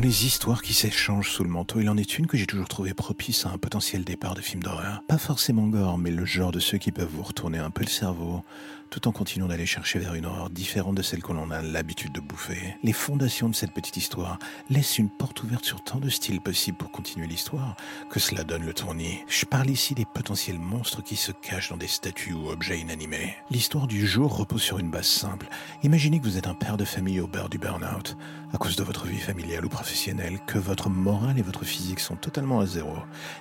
Dans les histoires qui s'échangent sous le manteau, il en est une que j'ai toujours trouvé propice à un potentiel départ de film d'horreur. Pas forcément gore, mais le genre de ceux qui peuvent vous retourner un peu le cerveau, tout en continuant d'aller chercher vers une horreur différente de celle que l'on a l'habitude de bouffer. Les fondations de cette petite histoire laissent une porte ouverte sur tant de styles possibles pour continuer l'histoire que cela donne le tournis. Je parle ici des potentiels monstres qui se cachent dans des statues ou objets inanimés. L'histoire du jour repose sur une base simple. Imaginez que vous êtes un père de famille au beurre du burn-out, à cause de votre vie familiale ou professionnelle, que votre morale et votre physique sont totalement à zéro,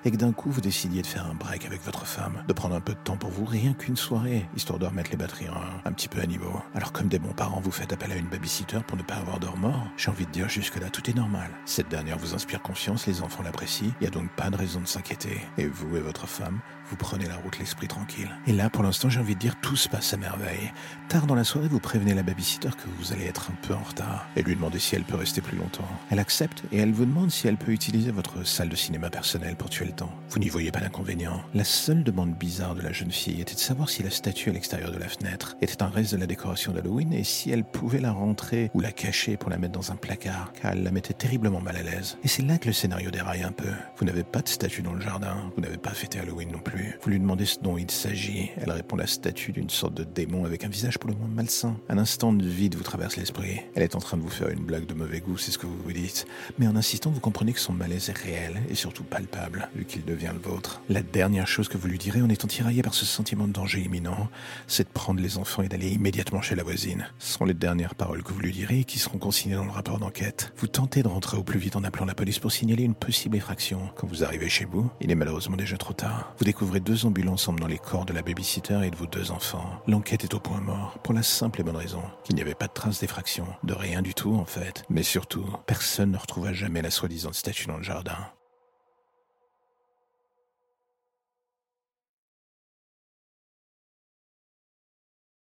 et que d'un coup vous décidiez de faire un break avec votre femme, de prendre un peu de temps pour vous, rien qu'une soirée, histoire de remettre les batteries un, petit peu niveau. Alors comme des bons parents, vous faites appel à une babysitter pour ne pas avoir de remords. J'ai envie de dire jusque-là, tout est normal. Cette dernière vous inspire confiance, les enfants l'apprécient, il n'y a donc pas de raison de s'inquiéter. Et vous et votre femme, vous prenez la route l'esprit tranquille. Et là, pour l'instant, j'ai envie de dire, tout se passe à merveille. Tard dans la soirée, vous prévenez la babysitter que vous allez être un peu en retard et lui demandez si elle peut rester plus longtemps. Elle accepte et elle vous demande si elle peut utiliser votre salle de cinéma personnelle pour tuer le temps. Vous n'y voyez pas d'inconvénient. La seule demande bizarre de la jeune fille était de savoir si la statue à l'extérieur de la fenêtre était un reste de la décoration d'Halloween et si elle pouvait la rentrer ou la cacher pour la mettre dans un placard, car elle la mettait terriblement mal à l'aise. Et c'est là que le scénario déraille un peu. Vous n'avez pas de statue dans le jardin, vous n'avez pas fêté Halloween non plus. Vous lui demandez ce dont il s'agit. Elle répond la statue d'une sorte de démon avec un visage pour le moins malsain. Un instant de vide vous traverse l'esprit. Elle est en train de vous faire une blague de mauvais goût, c'est ce que vous vous dites. Mais en insistant, vous comprenez que son malaise est réel et surtout palpable, vu qu'il devient le vôtre. La dernière chose que vous lui direz en étant tiraillé par ce sentiment de danger imminent, c'est de prendre les enfants et d'aller immédiatement chez la voisine. Ce sont les dernières paroles que vous lui direz et qui seront consignées dans le rapport d'enquête. Vous tentez de rentrer au plus vite en appelant la police pour signaler une possible effraction. Quand vous arrivez chez vous, il est malheureusement déjà trop tard. Vous découvrez deux ambulances emmenant les corps de la babysitter et de vos deux enfants. L'enquête est au point mort, pour la simple et bonne raison qu'il n'y avait pas de trace d'effraction, de rien du tout en fait. Mais surtout, personne ne retrouva jamais la soi-disant statue dans le jardin.